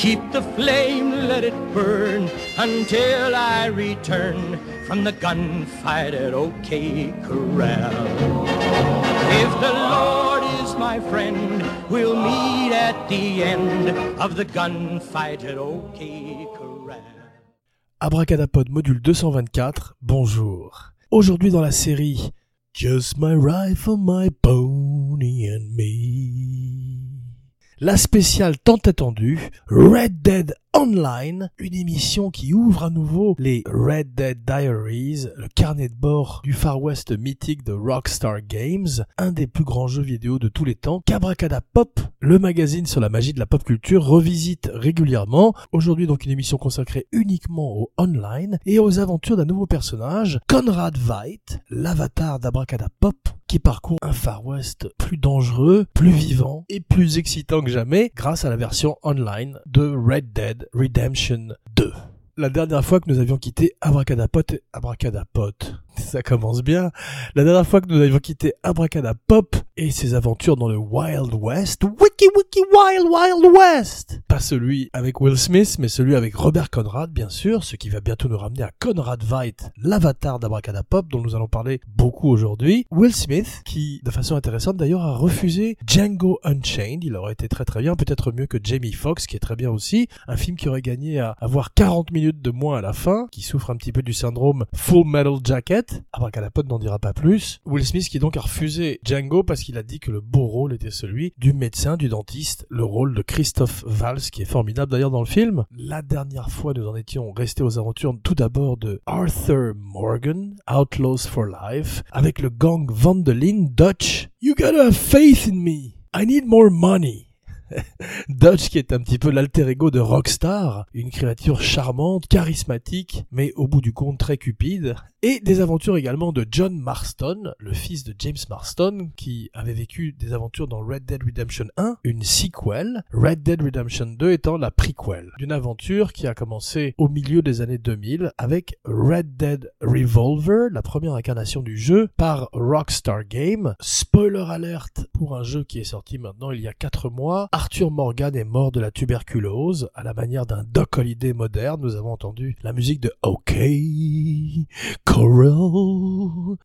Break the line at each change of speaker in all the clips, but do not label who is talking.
Keep the flame, let it burn until I return from the gunfight at OK Corral. If the Lord is my friend, we'll meet at the end of the gunfight at OK Corral.
Abracadapod module 224, bonjour. Aujourd'hui dans la série Just my rifle, my pony and me. La spéciale tant attendue, Red Dead Online, une émission qui ouvre à nouveau les Red Dead Diaries, le carnet de bord du Far West mythique de Rockstar Games, un des plus grands jeux vidéo de tous les temps, qu'Abracada Pop, le magazine sur la magie de la pop culture, revisite régulièrement. Aujourd'hui donc une émission consacrée uniquement au online et aux aventures d'un nouveau personnage, Conrad Veidt, l'avatar d'Abracada Pop, qui parcourt un Far West plus dangereux, plus vivant et plus excitant que jamais grâce à la version online de Red Dead Redemption 2. La dernière fois que nous avions quitté Abracadapod, Abracadapod, ça commence bien. La dernière fois que nous avions quitté Abracadapop et ses aventures dans le Wild West, Wiki Wiki Wild Wild West. Pas celui avec Will Smith, mais celui avec Robert Conrad, bien sûr, ce qui va bientôt nous ramener à Conrad Veidt, l'avatar d'Abracadapop, dont nous allons parler beaucoup aujourd'hui. Will Smith, qui, de façon intéressante d'ailleurs, a refusé Django Unchained. Il aurait été très très bien, peut-être mieux que Jamie Foxx, qui est très bien aussi. Un film qui aurait gagné à avoir 40 minutes de moins à la fin, qui souffre un petit peu du syndrome Full Metal Jacket. Abracadapod n'en dira pas plus. Will Smith qui donc a refusé Django parce qu'il a dit que le beau rôle était celui du médecin, du dentiste, le rôle de Christophe Valls qui est formidable d'ailleurs dans le film. La dernière fois nous en étions restés aux aventures tout d'abord de Arthur Morgan, Outlaws for Life, avec le gang Vandelin Dutch. You gotta have faith in me. I need more money. Dodge qui est un petit peu l'alter ego de Rockstar, une créature charmante, charismatique, mais au bout du compte très cupide, et des aventures également de John Marston, le fils de James Marston, qui avait vécu des aventures dans Red Dead Redemption 1, une sequel, Red Dead Redemption 2 étant la prequel, d'une aventure qui a commencé au milieu des années 2000 avec Red Dead Revolver, la première incarnation du jeu, par Rockstar Game. Spoiler alert pour un jeu qui est sorti maintenant il y a 4 mois, Arthur Morgan est mort de la tuberculose, à la manière d'un Doc Holiday moderne, nous avons entendu la musique de OK, Coral,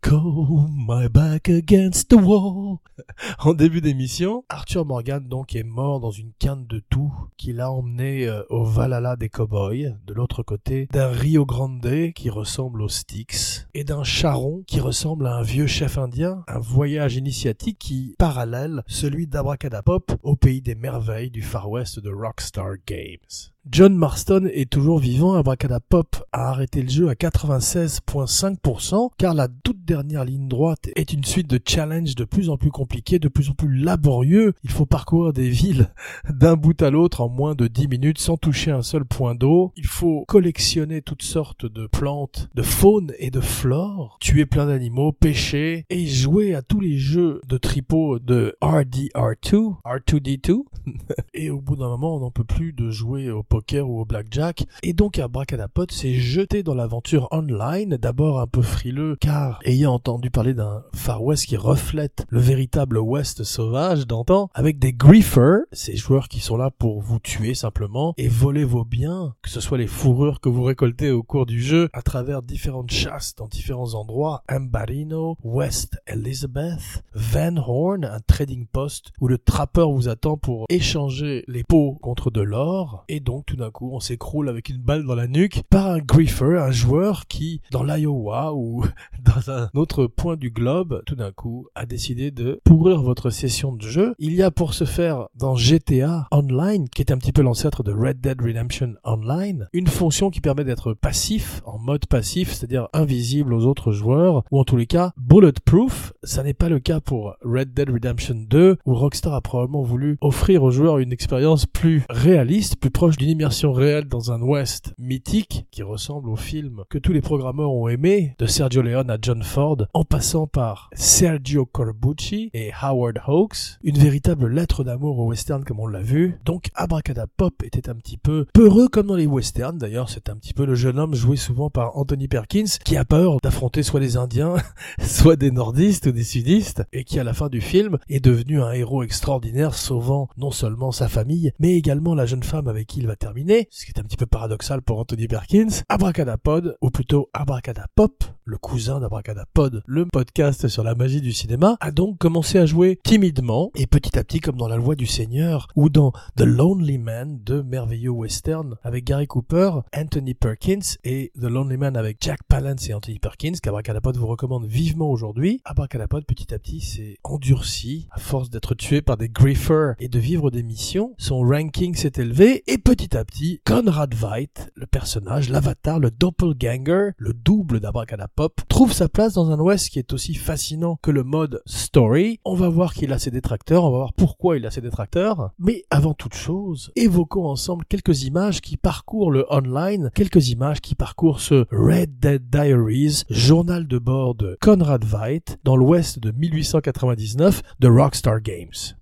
call, my back against the wall. en début d'émission, Arthur Morgan donc est mort dans une canne de tout qui l'a emmené euh, au Valhalla des cowboys, de l'autre côté d'un Rio Grande qui ressemble aux Styx et d'un charron qui ressemble à un vieux chef indien, un voyage initiatique qui parallèle celui d'Abracadapop au pays des merveilles du Far West de Rockstar Games. John Marston est toujours vivant, Abracadapop a arrêté le jeu à 96.5% car la toute dernière ligne droite est une suite de challenges de plus en plus compliqués, de plus en plus laborieux. Il faut parcourir des villes d'un bout à l'autre en moins de 10 minutes sans toucher un seul point d'eau. Il faut collectionner toutes sortes de plantes, de faune et de flore, tuer plein d'animaux, pêcher et jouer à tous les jeux de tripot de RDR2, R2D2. et au bout d'un moment, on n'en peut plus de jouer au poker ou au blackjack. Et donc Abracadapod s'est jeté dans l'aventure online, d'abord un peu frileux car ayant entendu parler d'un Far West qui reflète le véritable West sauvage d'antan, avec des griefers, ces joueurs qui sont là pour vous tuer simplement et voler vos biens, que ce soit les fourrures que vous récoltez au cours du jeu à travers différentes chasses dans différents endroits, Ambarino, West Elizabeth, Van Horn, un trading post où le trappeur vous attend pour échanger les pots contre de l'or. Et donc tout d'un coup on s'écroule avec une balle dans la nuque par un griefer, un joueur qui dans l'Iowa ou dans un autre point du globe tout d'un coup a décidé de pourrir votre session de jeu. Il y a pour ce faire dans GTA Online, qui est un petit peu l'ancêtre de Red Dead Redemption Online, une fonction qui permet d'être passif, en mode passif, c'est-à-dire invisible aux autres joueurs, ou en tous les cas bulletproof. Ça n'est pas le cas pour Red Dead Redemption 2, où Rockstar a probablement voulu offrir aux joueurs une expérience plus réaliste, plus proche d'une immersion réelle dans un West mythique qui ressemble au film que tous les programmeurs ont aimé de Sergio Leone One à John Ford, en passant par Sergio Corbucci et Howard Hawks, une véritable lettre d'amour au western comme on l'a vu. Donc Abracadapop était un petit peu peureux comme dans les westerns, d'ailleurs c'est un petit peu le jeune homme joué souvent par Anthony Perkins qui a peur d'affronter soit des Indiens, soit des nordistes ou des sudistes, et qui à la fin du film est devenu un héros extraordinaire sauvant non seulement sa famille, mais également la jeune femme avec qui il va terminer, ce qui est un petit peu paradoxal pour Anthony Perkins. Abracadapod, ou plutôt Abracadapop, le cousin d'Abracadapod, le podcast sur la magie du cinéma, a donc commencé à jouer timidement et petit à petit comme dans La Loi du Seigneur ou dans The Lonely Man, deux merveilleux westerns avec Gary Cooper, Anthony Perkins et The Lonely Man avec Jack Palance et Anthony Perkins qu'Abracadapod vous recommande vivement aujourd'hui. Abracadapod petit à petit s'est endurci à force d'être tué par des griffers et de vivre des missions. Son ranking s'est élevé et petit à petit Conrad Veidt, le personnage, l'avatar, le doppelganger, le double d'Abracadapop, trouve sa place dans un Ouest qui est aussi fascinant que le mode story. On va voir qu'il a ses détracteurs, on va voir pourquoi il a ses détracteurs. Mais avant toute chose, évoquons ensemble quelques images qui parcourent le online, quelques images qui parcourent ce Red Dead Diaries, journal de bord de Conrad Veidt dans l'Ouest de 1899 de Rockstar Games.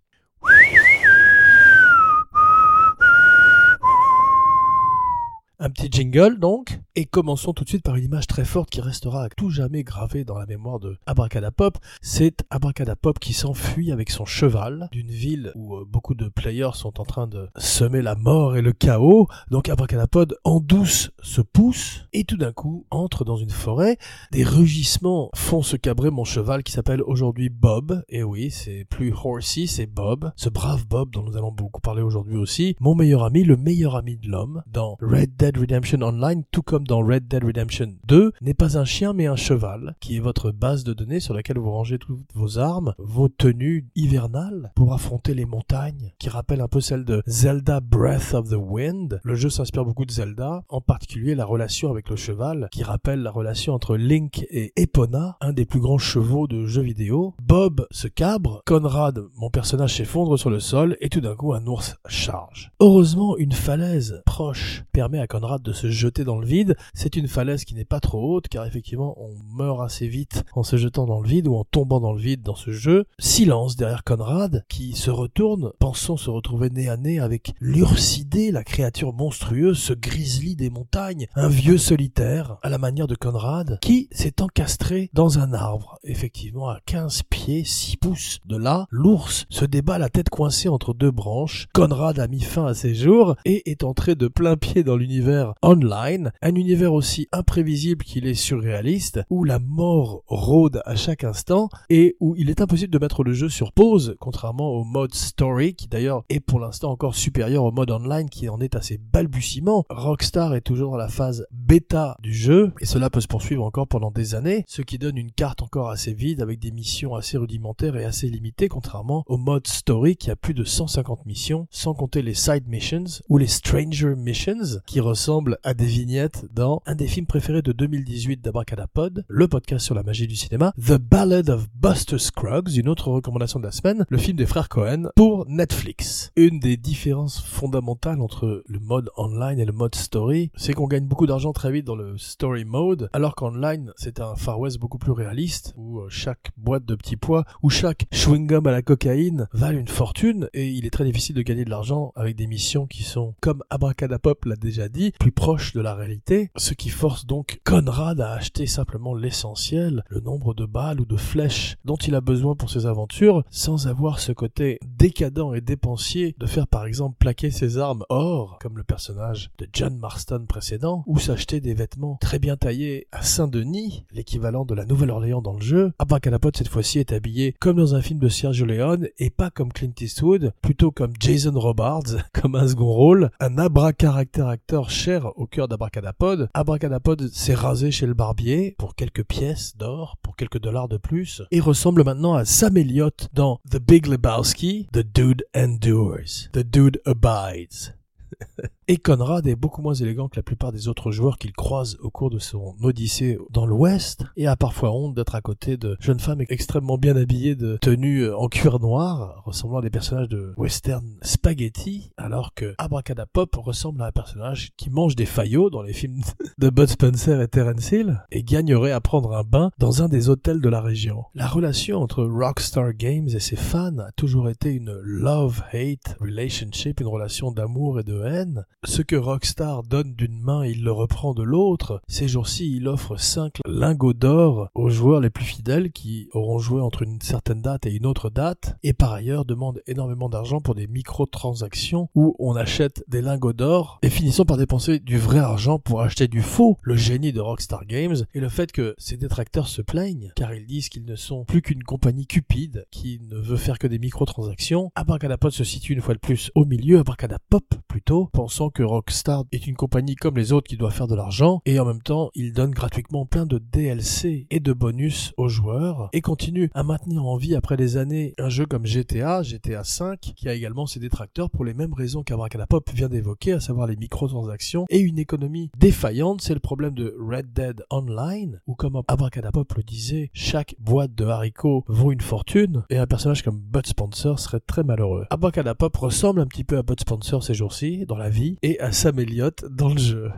Un petit jingle donc, et commençons tout de suite par une image très forte qui restera à tout jamais gravée dans la mémoire de Abracadapop. C'est Abracadapop qui s'enfuit avec son cheval d'une ville où euh, beaucoup de players sont en train de semer la mort et le chaos. Donc Abracadapod en douce se pousse et tout d'un coup entre dans une forêt. Des rugissements font se cabrer mon cheval qui s'appelle aujourd'hui Bob. Et oui, c'est plus Horsey, c'est Bob. Ce brave Bob dont nous allons beaucoup parler aujourd'hui aussi. Mon meilleur ami, le meilleur ami de l'homme dans Red Dead Redemption Online, tout comme dans Red Dead Redemption 2, n'est pas un chien mais un cheval, qui est votre base de données sur laquelle vous rangez toutes vos armes, vos tenues hivernales pour affronter les montagnes, qui rappellent un peu celle de Zelda Breath of the Wind. Le jeu s'inspire beaucoup de Zelda, en particulier la relation avec le cheval, qui rappelle la relation entre Link et Epona, un des plus grands chevaux de jeux vidéo. Bob se cabre, Conrad, mon personnage s'effondre sur le sol, et tout d'un coup un ours charge. Heureusement, une falaise proche permet à Conrad de se jeter dans le vide. C'est une falaise qui n'est pas trop haute car effectivement on meurt assez vite en se jetant dans le vide ou en tombant dans le vide dans ce jeu. Silence derrière Conrad qui se retourne, pensant se retrouver nez à nez avec l'Ursidé, la créature monstrueuse, ce grizzly des montagnes, un vieux solitaire à la manière de Conrad qui s'est encastré dans un arbre. Effectivement à 15 pieds, 6 pouces de là, l'ours se débat la tête coincée entre deux branches. Conrad a mis fin à ses jours et est entré de plein pied dans l'univers online, un univers aussi imprévisible qu'il est surréaliste, où la mort rôde à chaque instant et où il est impossible de mettre le jeu sur pause, contrairement au mode story, qui d'ailleurs est pour l'instant encore supérieur au mode online qui en est à ses balbutiements. Rockstar est toujours dans la phase bêta du jeu, et cela peut se poursuivre encore pendant des années, ce qui donne une carte encore assez vide avec des missions assez rudimentaires et assez limitées, contrairement au mode story qui a plus de 150 missions, sans compter les side missions ou les stranger missions, qui ressemblent à des vignettes dans un des films préférés de 2018 d'Abracadapod, le podcast sur la magie du cinéma, The Ballad of Buster Scruggs, une autre recommandation de la semaine, le film des frères Cohen pour Netflix. Une des différences fondamentales entre le mode online et le mode story, c'est qu'on gagne beaucoup d'argent très vite dans le story mode, alors qu'online, c'est un Far West beaucoup plus réaliste, où euh, chaque boîte de petits pois, ou chaque chewing-gum à la cocaïne valent une fortune, et il est très difficile de gagner de l'argent avec des missions qui sont, comme Abracadapop l'a déjà dit, plus proches de la réalité, ce qui force donc Conrad à acheter simplement l'essentiel, le nombre de balles ou de flèches dont il a besoin pour ses aventures, sans avoir ce côté décadent et dépensier de faire par exemple plaquer ses armes or, comme le personnage de John Marston précédent, ou s'acheter des vêtements très bien taillés à Saint-Denis, l'équivalent de la Nouvelle-Orléans dans le jeu. Abracadapod cette fois-ci est habillé comme dans un film de Sergio Leone et pas comme Clint Eastwood, plutôt comme Jason Robards, comme un second rôle, un abracaractère acteur cher au cœur d'Abracadapod. Abracadapod s'est rasé chez le barbier pour quelques pièces d'or, pour quelques dollars de plus, et ressemble maintenant à Sam Elliott dans The Big Lebowski, The Dude Endures, The Dude Abides. Et Conrad est beaucoup moins élégant que la plupart des autres joueurs qu'il croise au cours de son odyssée dans l'Ouest, et a parfois honte d'être à côté de jeunes femmes extrêmement bien habillées de tenues en cuir noir, ressemblant à des personnages de western spaghetti, alors que Abracadapop ressemble à un personnage qui mange des faillots dans les films de Bud Spencer et Terence Hill, et gagnerait à prendre un bain dans un des hôtels de la région. La relation entre Rockstar Games et ses fans a toujours été une love-hate relationship, une relation d'amour et de haine, ce que Rockstar donne d'une main, il le reprend de l'autre. Ces jours-ci, il offre 5 lingots d'or aux joueurs les plus fidèles qui auront joué entre une certaine date et une autre date, et par ailleurs demande énormément d'argent pour des micro-transactions où on achète des lingots d'or et finissons par dépenser du vrai argent pour acheter du faux. Le génie de Rockstar Games et le fait que ses détracteurs se plaignent car ils disent qu'ils ne sont plus qu'une compagnie cupide qui ne veut faire que des micro-transactions. Abracadapod se situe une fois de plus au milieu, Abracadapop plutôt, pensant que Rockstar est une compagnie comme les autres qui doit faire de l'argent, et en même temps, il donne gratuitement plein de DLC et de bonus aux joueurs, et continue à maintenir en vie après des années un jeu comme GTA, GTA 5, qui a également ses détracteurs pour les mêmes raisons qu'Abracadapop vient d'évoquer, à savoir les microtransactions et une économie défaillante, c'est le problème de Red Dead Online, où comme Abracadapop le disait, chaque boîte de haricots vaut une fortune, et un personnage comme Bud Spencer serait très malheureux. Abracadapop ressemble un petit peu à Bud Spencer ces jours-ci, dans la vie, et à Sam Elliott dans le jeu.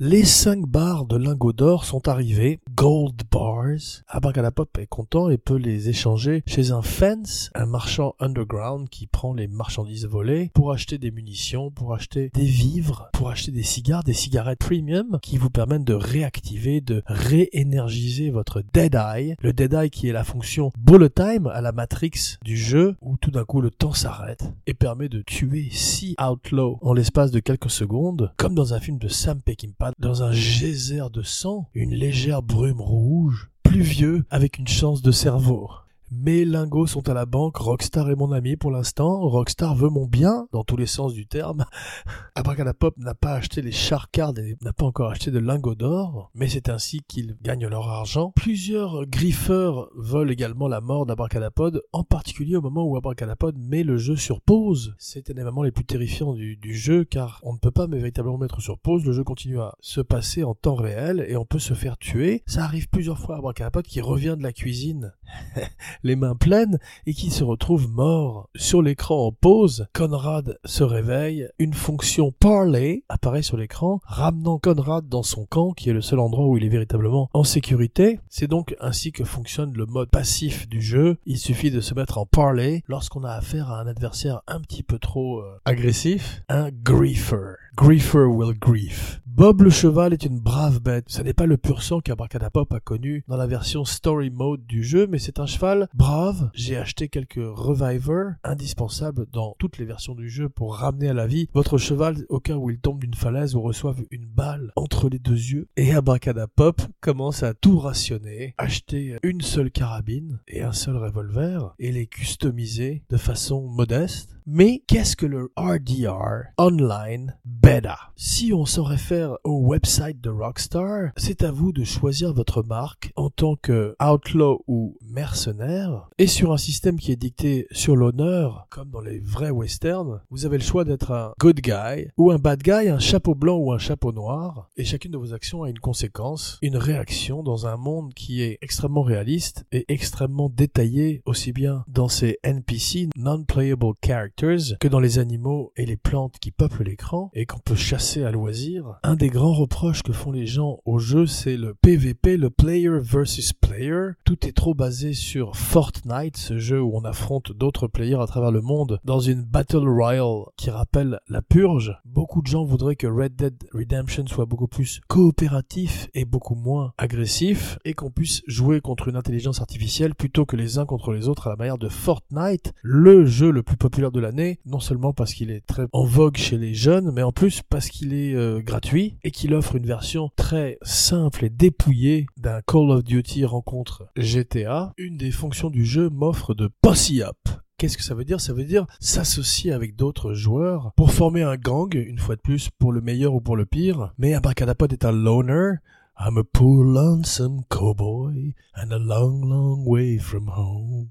Les cinq barres de lingots d'or sont arrivées, gold bars. Abracadapop est content et peut les échanger chez un fence, un marchand underground qui prend les marchandises volées pour acheter des munitions, pour acheter des vivres, pour acheter des cigares, des cigarettes premium qui vous permettent de réactiver, de réénergiser votre Dead Eye. Le Dead Eye qui est la fonction bullet time à la Matrix du jeu où tout d'un coup le temps s'arrête et permet de tuer six outlaws en l'espace de quelques secondes, comme dans un film de Sam Peckinpah dans un geyser de sang, une légère brume rouge, pluvieux avec une chance de cerveau. Mes lingots sont à la banque, Rockstar est mon ami pour l'instant, Rockstar veut mon bien, dans tous les sens du terme. Abracadapop n'a pas acheté les charcards et n'a pas encore acheté de lingots d'or, mais c'est ainsi qu'ils gagnent leur argent. Plusieurs griffeurs veulent également la mort d'Abracadapod, en particulier au moment où Abracadapod met le jeu sur pause. C'est un des moments les plus terrifiants du, jeu, car on ne peut pas véritablement mettre sur pause, le jeu continue à se passer en temps réel et on peut se faire tuer. Ça arrive plusieurs fois à Abracadapod qui revient de la cuisine les mains pleines et qui se retrouve mort. Sur l'écran en pause, Conrad se réveille, une fonction Parley apparaît sur l'écran, ramenant Conrad dans son camp, qui est le seul endroit où il est véritablement en sécurité. C'est donc ainsi que fonctionne le mode passif du jeu. Il suffit de se mettre en Parley lorsqu'on a affaire à un adversaire un petit peu trop euh, agressif, un griefer. Griefer will grief. Bob le cheval est une brave bête. Ce n'est pas le pur sang qu'Abracadapop a connu dans la version story mode du jeu, mais c'est un cheval brave. J'ai acheté quelques revivers indispensables dans toutes les versions du jeu pour ramener à la vie votre cheval au cas où il tombe d'une falaise ou reçoive une balle entre les deux yeux. Et Abracadapop commence à tout rationner, acheter une seule carabine et un seul revolver et les customiser de façon modeste. Mais qu'est-ce que le RDR Online Beta? Si on s'en réfère au website de Rockstar, c'est à vous de choisir votre marque en tant que outlaw ou mercenaire. Et sur un système qui est dicté sur l'honneur, comme dans les vrais westerns, vous avez le choix d'être un good guy ou un bad guy, un chapeau blanc ou un chapeau noir. Et chacune de vos actions a une conséquence, une réaction dans un monde qui est extrêmement réaliste et extrêmement détaillé, aussi bien dans ses NPC, non-playable que dans les animaux et les plantes qui peuplent l'écran et qu'on peut chasser à loisir. Un des grands reproches que font les gens au jeu, c'est le PVP, le player versus player. Tout est trop basé sur Fortnite, ce jeu où on affronte d'autres players à travers le monde dans une Battle Royale qui rappelle la purge. Beaucoup de gens voudraient que Red Dead Redemption soit beaucoup plus coopératif et beaucoup moins agressif et qu'on puisse jouer contre une intelligence artificielle plutôt que les uns contre les autres à la manière de Fortnite, le jeu le plus populaire de l'année, non seulement parce qu'il est très en vogue chez les jeunes, mais en plus parce qu'il est euh, gratuit et qu'il offre une version très simple et dépouillée d'un Call of Duty rencontre GTA. Une des fonctions du jeu m'offre de posse up. Qu'est-ce que ça veut dire? Ça veut dire s'associer avec d'autres joueurs pour former un gang, une fois de plus, pour le meilleur ou pour le pire. Mais Abracadapod est un loner. I'm a poor lonesome cowboy and a long, long way from home.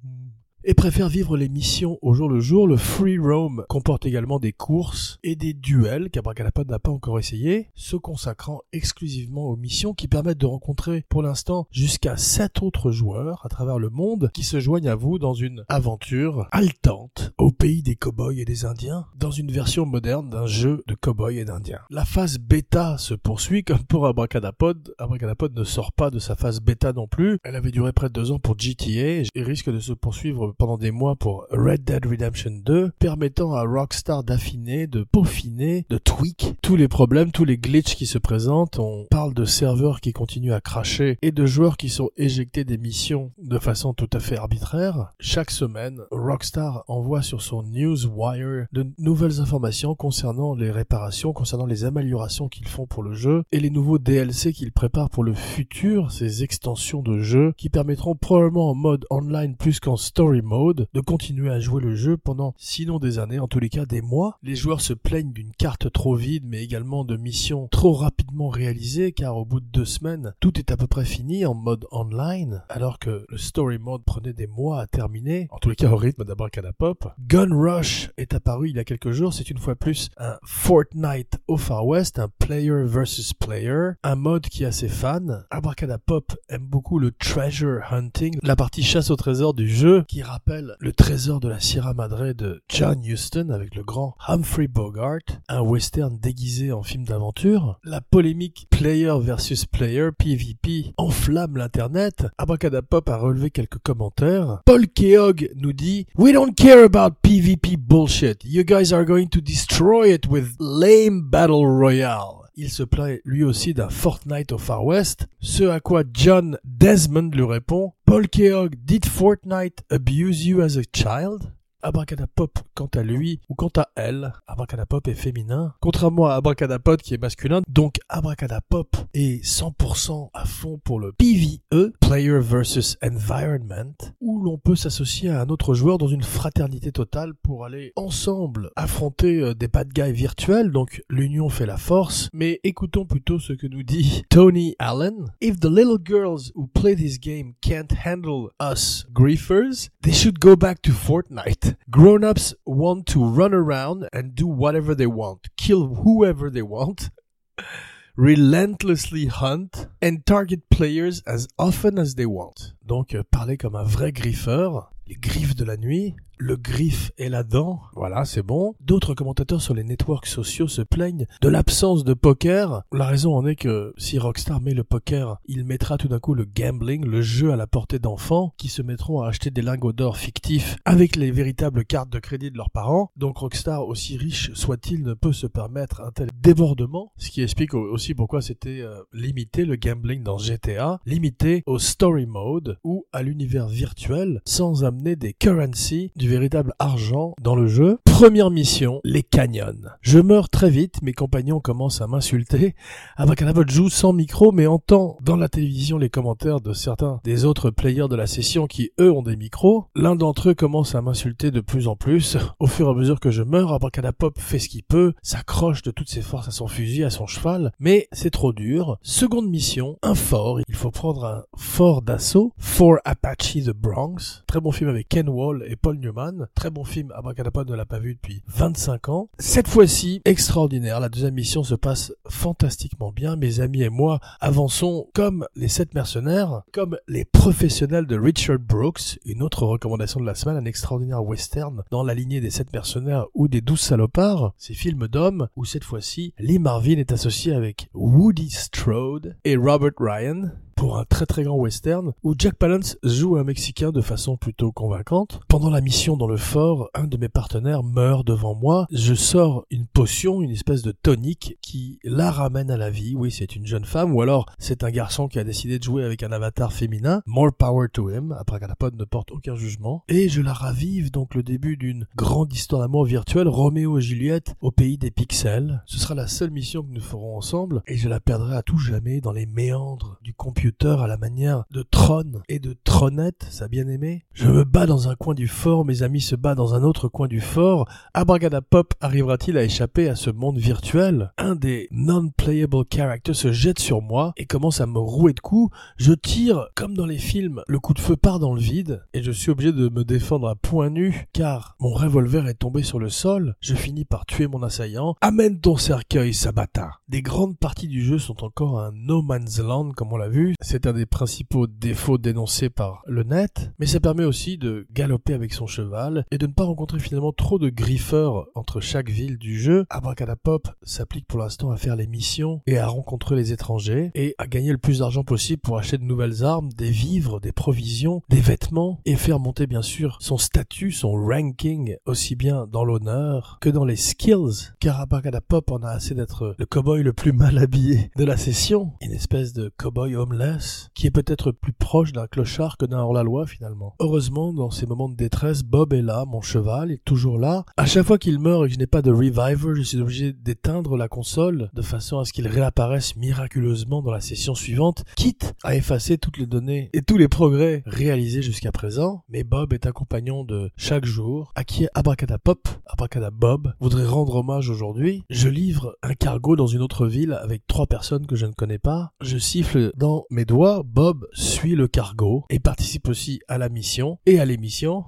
Et préfère vivre les missions au jour le jour, le free roam comporte également des courses et des duels qu'Abracadapod n'a pas encore essayé, se consacrant exclusivement aux missions qui permettent de rencontrer pour l'instant jusqu'à 7 autres joueurs à travers le monde qui se joignent à vous dans une aventure haletante au pays des cowboys et des indiens, dans une version moderne d'un jeu de cowboys et d'indiens. La phase bêta se poursuit comme pour Abracadapod. Abracadapod ne sort pas de sa phase bêta non plus. Elle avait duré près de deux ans pour GTA et risque de se poursuivre pendant des mois pour Red Dead Redemption 2, permettant à Rockstar d'affiner, de peaufiner, de tweak tous les problèmes, tous les glitches qui se présentent. On parle de serveurs qui continuent à cracher et de joueurs qui sont éjectés des missions de façon tout à fait arbitraire. Chaque semaine, Rockstar envoie sur son Newswire de nouvelles informations concernant les réparations, concernant les améliorations qu'ils font pour le jeu et les nouveaux DLC qu'ils préparent pour le futur, ces extensions de jeu qui permettront probablement en mode online plus qu'en story mode de continuer à jouer le jeu pendant sinon des années, en tous les cas des mois. Les joueurs se plaignent d'une carte trop vide mais également de missions trop rapidement réalisées car au bout de deux semaines tout est à peu près fini en mode online alors que le story mode prenait des mois à terminer, en tous les cas au rythme d'Abracadapop. Gun Rush est apparu il y a quelques jours, c'est une fois plus un Fortnite au Far West, un player versus player, un mode qui a ses fans. Abracadapop aime beaucoup le treasure hunting, la partie chasse au trésor du jeu qui rappelle le trésor de la Sierra Madre de John Huston avec le grand Humphrey Bogart, un western déguisé en film d'aventure. La polémique player versus player, PvP, enflamme l'internet. Abracadapop a relevé quelques commentaires. Paul Keogh nous dit We don't care about PvP bullshit. You guys are going to destroy it with lame battle royale. Il se plaint lui aussi d'un Fortnite au Far West, ce à quoi John Desmond lui répond Paul Keogh, did Fortnite abuse you as a child? Abracadapop, quant à lui, ou quant à elle, Abracadapop est féminin, contrairement à Abracadapod qui est masculin, donc Abracadapop est 100% à fond pour le PvE, Player versus Environment, où l'on peut s'associer à un autre joueur dans une fraternité totale pour aller ensemble affronter euh, des bad guys virtuels, donc l'union fait la force, mais écoutons plutôt ce que nous dit Tony Allen. If the little girls who play this game can't handle us griefers, they should go back to Fortnite. Grown-ups want to run around and do whatever they want, kill whoever they want, relentlessly hunt, and target players as often as they want. Donc, euh, parler comme un vrai griffeur, les griffes de la nuit, le griffe et la dent, voilà, c'est bon. D'autres commentateurs sur les networks sociaux se plaignent de l'absence de poker. La raison en est que si Rockstar met le poker, il mettra tout d'un coup le gambling, le jeu à la portée d'enfants qui se mettront à acheter des lingots d'or fictifs avec les véritables cartes de crédit de leurs parents. Donc Rockstar, aussi riche soit-il, ne peut se permettre un tel débordement, ce qui explique aussi pourquoi c'était euh, limité le gambling dans GTA, limité au story mode ou à l'univers virtuel sans amener des currency du véritable argent dans le jeu. Première mission, les canyons. Je meurs très vite, mes compagnons commencent à m'insulter. Abracadabra joue sans micro, mais entend dans la télévision les commentaires de certains des autres players de la session qui, eux, ont des micros. L'un d'entre eux commence à m'insulter de plus en plus. Au fur et à mesure que je meurs, Abracadapop fait ce qu'il peut, s'accroche de toutes ses forces à son fusil, à son cheval, mais c'est trop dur. Seconde mission, un fort. Il faut prendre un fort d'assaut. Fort Apache the Bronx. Très bon film avec Ken Wall et Paul Newman. Très bon film, Abracadapod ne l'a pas vu depuis 25 ans. Cette fois-ci, extraordinaire. La deuxième mission se passe fantastiquement bien. Mes amis et moi avançons comme les sept mercenaires, comme les professionnels de Richard Brooks. Une autre recommandation de la semaine, un extraordinaire western dans la lignée des sept mercenaires ou des douze salopards. Ces films d'hommes où cette fois-ci, Lee Marvin est associé avec Woody Strode et Robert Ryan pour un très très grand western où Jack Palance joue un Mexicain de façon plutôt convaincante. Pendant la mission dans le fort, un de mes partenaires meurt devant moi. Je sors une potion, une espèce de tonique qui la ramène à la vie. Oui, c'est une jeune femme ou alors c'est un garçon qui a décidé de jouer avec un avatar féminin. More power to him. Après Galapod ne porte aucun jugement. Et je la ravive donc le début d'une grande histoire d'amour virtuelle, Roméo et Juliette au pays des pixels. Ce sera la seule mission que nous ferons ensemble et je la perdrai à tout jamais dans les méandres du computer à la manière de Tron et de Tronette, ça bien aimé. Je me bats dans un coin du fort, mes amis se battent dans un autre coin du fort. Abragadapop arrivera-t-il à échapper à ce monde virtuel? Un des non-playable characters se jette sur moi et commence à me rouer de coups. Je tire comme dans les films, le coup de feu part dans le vide et je suis obligé de me défendre à point nu car mon revolver est tombé sur le sol. Je finis par tuer mon assaillant. Amène ton cercueil, Sabata. Des grandes parties du jeu sont encore un no man's land comme on l'a vu. C'est un des principaux défauts dénoncés par le net, mais ça permet aussi de galoper avec son cheval et de ne pas rencontrer finalement trop de griffeurs entre chaque ville du jeu. Abracadapop s'applique pour l'instant à faire les missions et à rencontrer les étrangers et à gagner le plus d'argent possible pour acheter de nouvelles armes, des vivres, des provisions, des vêtements et faire monter bien sûr son statut, son ranking aussi bien dans l'honneur que dans les skills. Car Abracadapop en a assez d'être le cowboy le plus mal habillé de la session, une espèce de cowboy homeless qui est peut-être plus proche d'un clochard que d'un hors-la-loi finalement. Heureusement, dans ces moments de détresse, Bob est là, mon cheval est toujours là. À chaque fois qu'il meurt et que je n'ai pas de reviver, je suis obligé d'éteindre la console de façon à ce qu'il réapparaisse miraculeusement dans la session suivante, quitte à effacer toutes les données et tous les progrès réalisés jusqu'à présent. Mais Bob est un compagnon de chaque jour à qui Abracadapop, Abracadabob, voudrait rendre hommage aujourd'hui. Je livre un cargo dans une autre ville avec trois personnes que je ne connais pas. Je siffle dans mes doigts, Bob suit le cargo et participe aussi à la mission et à l'émission.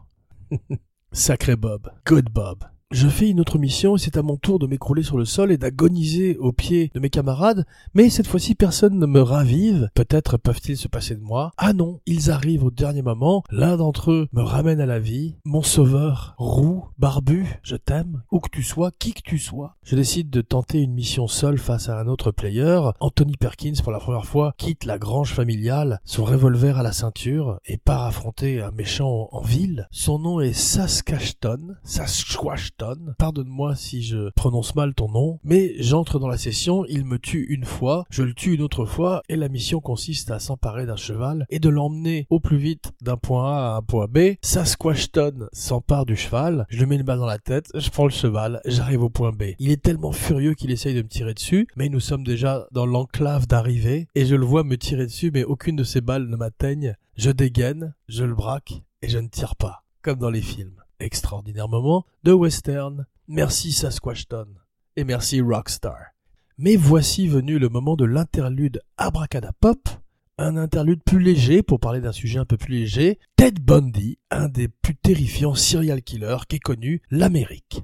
Sacré Bob. Good Bob. Je fais une autre mission et c'est à mon tour de m'écrouler sur le sol et d'agoniser aux pieds de mes camarades, mais cette fois-ci personne ne me ravive. Peut-être peuvent-ils se passer de moi. Ah non, ils arrivent au dernier moment. L'un d'entre eux me ramène à la vie. Mon sauveur, roux, barbu, je t'aime, où que tu sois, qui que tu sois. Je décide de tenter une mission seule face à un autre player. Anthony Perkins, pour la première fois, quitte la grange familiale, son revolver à la ceinture, et part affronter un méchant en ville. Son nom est Saskashton. Saskashton Pardonne-moi si je prononce mal ton nom, mais j'entre dans la session, il me tue une fois, je le tue une autre fois, et la mission consiste à s'emparer d'un cheval et de l'emmener au plus vite d'un point A à un point B. Sasquatchton s'empare du cheval, je lui mets une balle dans la tête, je prends le cheval, j'arrive au point B. Il est tellement furieux qu'il essaye de me tirer dessus, mais nous sommes déjà dans l'enclave d'arrivée, et je le vois me tirer dessus, mais aucune de ses balles ne m'atteigne. Je dégaine, je le braque, et je ne tire pas, comme dans les films extraordinaire moment de western. Merci Sasquatchton et merci Rockstar. Mais voici venu le moment de l'interlude Abracadapop, un interlude plus léger pour parler d'un sujet un peu plus léger, Ted Bundy, un des plus terrifiants serial killers qu'ait connu l'Amérique.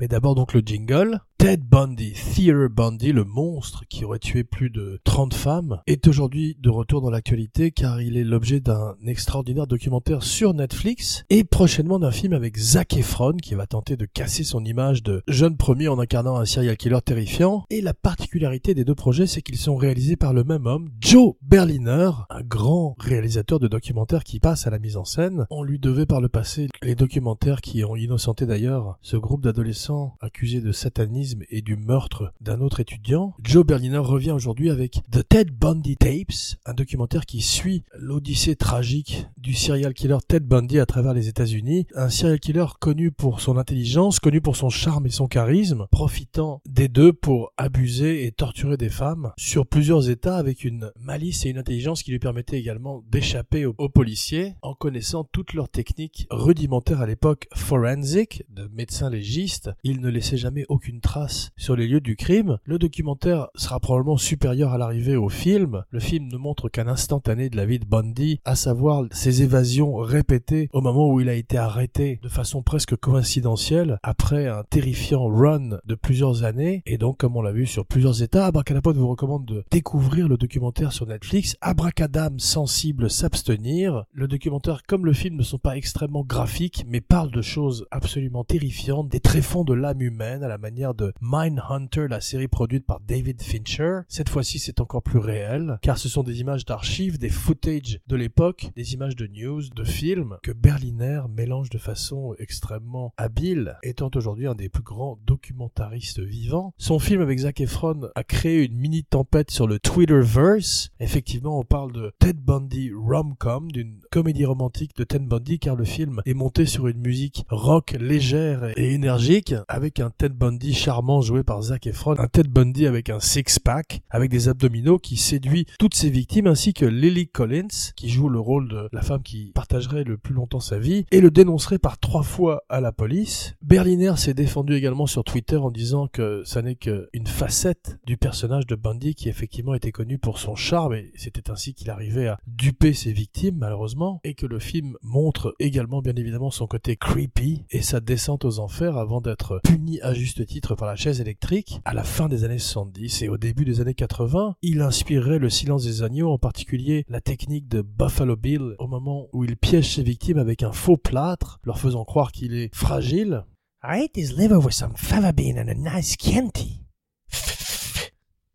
Mais d'abord donc le jingle. Ted Bundy, Theater Bundy, le monstre qui aurait tué plus de 30 femmes, est aujourd'hui de retour dans l'actualité car il est l'objet d'un extraordinaire documentaire sur Netflix et prochainement d'un film avec Zac Efron qui va tenter de casser son image de jeune premier en incarnant un serial killer terrifiant. Et la particularité des deux projets, c'est qu'ils sont réalisés par le même homme, Joe Berliner, un grand réalisateur de documentaires qui passe à la mise en scène. On lui devait par le passé les documentaires qui ont innocenté d'ailleurs ce groupe d'adolescents accusés de satanisme et du meurtre d'un autre étudiant, Joe Berliner revient aujourd'hui avec The Ted Bundy Tapes, un documentaire qui suit l'odyssée tragique du serial killer Ted Bundy à travers les États-Unis, un serial killer connu pour son intelligence, connu pour son charme et son charisme, profitant des deux pour abuser et torturer des femmes sur plusieurs états avec une malice et une intelligence qui lui permettaient également d'échapper aux, aux policiers en connaissant toutes leurs techniques rudimentaires à l'époque forensic de médecins légistes. Il ne laissait jamais aucune trace sur les lieux du crime. Le documentaire sera probablement supérieur à l'arrivée au film. Le film ne montre qu'un instantané de la vie de Bundy, à savoir ses évasions répétées au moment où il a été arrêté de façon presque coïncidentielle après un terrifiant run de plusieurs années. Et donc, comme on l'a vu sur plusieurs états, Abracadapod vous recommande de découvrir le documentaire sur Netflix. Abracadam sensible s'abstenir. Le documentaire comme le film ne sont pas extrêmement graphiques, mais parlent de choses absolument terrifiantes, des tréfonds de l'âme humaine à la manière de Mindhunter, la série produite par David Fincher. Cette fois-ci, c'est encore plus réel, car ce sont des images d'archives, des footage de l'époque, des images de news, de films, que Berliner mélange de façon extrêmement habile, étant aujourd'hui un des plus grands documentaristes vivants. Son film avec Zac Efron a créé une mini tempête sur le Twitterverse. Effectivement, on parle de Ted Bundy rom-com, d'une comédie romantique de Ted Bundy, car le film est monté sur une musique rock légère et énergique, avec un Ted Bundy charmant joué par Zac Efron, un Ted Bundy avec un six-pack, avec des abdominaux qui séduit toutes ses victimes, ainsi que Lily Collins, qui joue le rôle de la femme qui partagerait le plus longtemps sa vie, et le dénoncerait par trois fois à la police. Berliner s'est défendu également sur Twitter en disant que ça n'est qu'une facette du personnage de Bundy qui effectivement était connu pour son charme, et c'était ainsi qu'il arrivait à duper ses victimes, malheureusement, et que le film montre également bien évidemment son côté creepy et sa descente aux enfers avant d'être puni à juste titre par la chaise électrique à la fin des années 70 et au début des années 80. Il inspirerait le silence des agneaux, en particulier la technique de Buffalo Bill au moment où il piège ses victimes avec un faux plâtre, leur faisant croire qu'il est fragile. I ate his liver with some fava bean and a nice Chianti.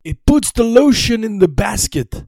It puts the lotion in the basket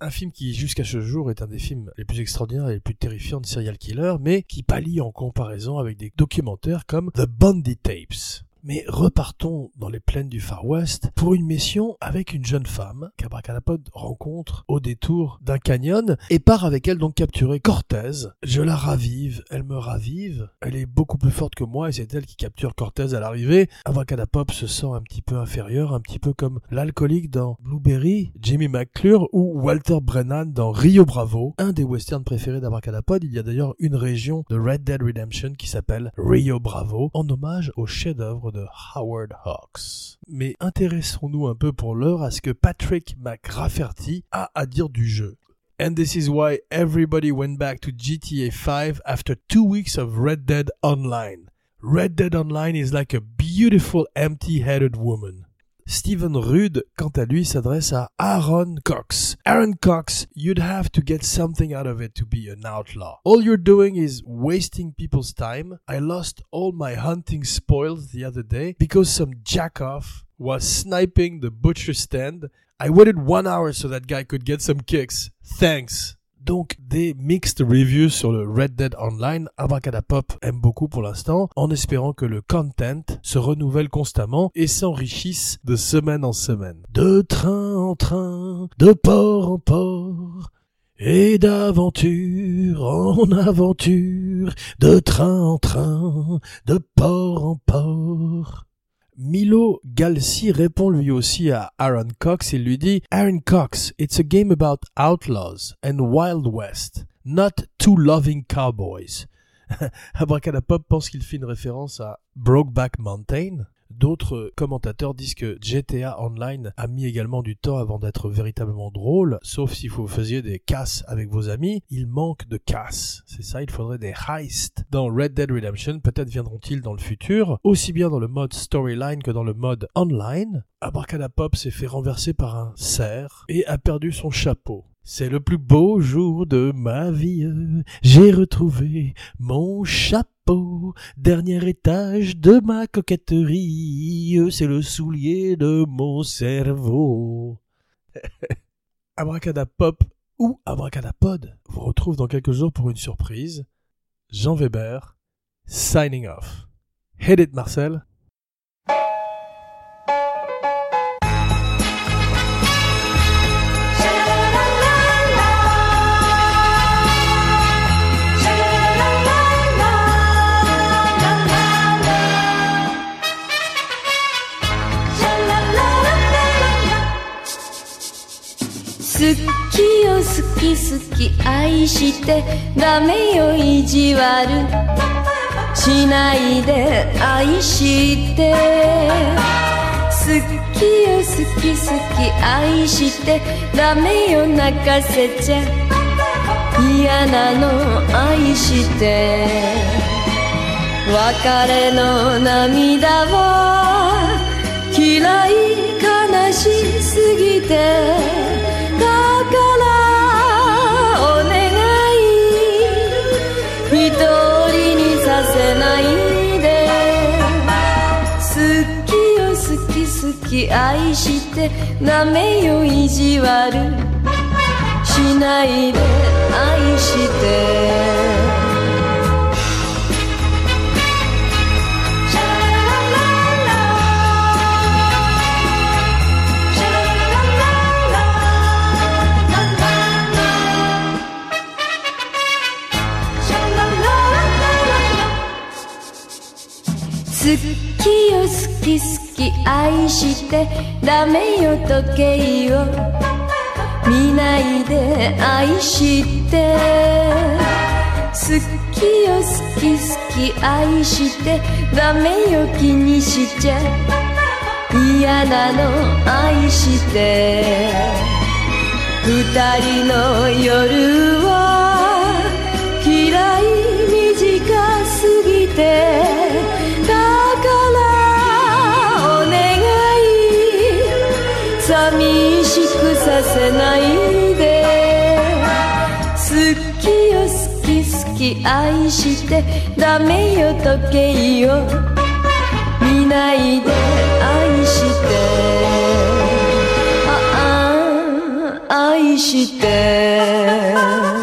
un film qui jusqu'à ce jour est un des films les plus extraordinaires et les plus terrifiants de serial killer, mais qui pallie en comparaison avec des documentaires comme The Bundy Tapes. Mais repartons dans les plaines du Far West pour une mission avec une jeune femme qu'Abracadapod rencontre au détour d'un canyon et part avec elle donc capturer Cortez. Je la ravive, elle me ravive, elle est beaucoup plus forte que moi et c'est elle qui capture Cortez à l'arrivée. Abracadapop se sent un petit peu inférieur, un petit peu comme l'alcoolique dans Blueberry, Jimmy McClure ou Walter Brennan dans Rio Bravo, un des westerns préférés d'Abracadapod. Il y a d'ailleurs une région de Red Dead Redemption qui s'appelle Rio Bravo en hommage au chef-d'œuvre de Howard Hawks. Mais intéressons-nous un peu pour l'heure à ce que Patrick McRafferty a à dire du jeu. And this is why everybody went back to GTA 5 after two weeks of Red Dead Online. Red Dead Online is like a beautiful empty-headed woman. Stephen Rude, quant à lui, s'adresse à Aaron Cox. Aaron Cox, you'd have to get something out of it to be an outlaw. All you're doing is wasting people's time. I lost all my hunting spoils the other day because some jackoff was sniping the butcher stand. I waited one hour so that guy could get some kicks. Thanks. Donc des mixed reviews sur le Red Dead Online, Abracadapop aime beaucoup pour l'instant, en espérant que le content se renouvelle constamment et s'enrichisse de semaine en semaine. De train en train, de port en port, et d'aventure en aventure, de train en train, de port en port. Milo Galsi répond lui aussi à Aaron Cox. Il lui dit Aaron Cox, it's a game about outlaws and Wild West, not two loving cowboys. Abracadapop pense qu'il fait une référence à Brokeback Mountain, D'autres commentateurs disent que GTA Online a mis également du temps avant d'être véritablement drôle, sauf si vous faisiez des casses avec vos amis. Il manque de casses. C'est ça, il faudrait des heists. Dans Red Dead Redemption, peut-être viendront-ils dans le futur, aussi bien dans le mode storyline que dans le mode online. Abracadapop s'est fait renverser par un cerf et a perdu son chapeau. C'est le plus beau jour de ma vie. J'ai retrouvé mon chapeau. Dernier étage de ma coquetterie. C'est le soulier de mon cerveau. Abracadapop ou Abracadapod vous retrouve dans quelques jours pour une surprise. Jean Weber, signing off. Hit it, Marcel.
好きよ好き好き愛してダメよ意地悪。しないで愛して。好きよ好き好き愛してダメよ泣かせちゃ。嫌なの愛して。別れの涙は嫌い悲しすぎて。愛してダメよ意地悪。しないで愛して。好好きよ好き好き愛してダメよ時計を。見ないで愛して。好きよ好き好き愛してダメよ気にしちゃ。嫌なの愛して。二人の夜はさせないで。好きよ好き好き愛してダメよ時計を見ないで。愛して。ああ愛して。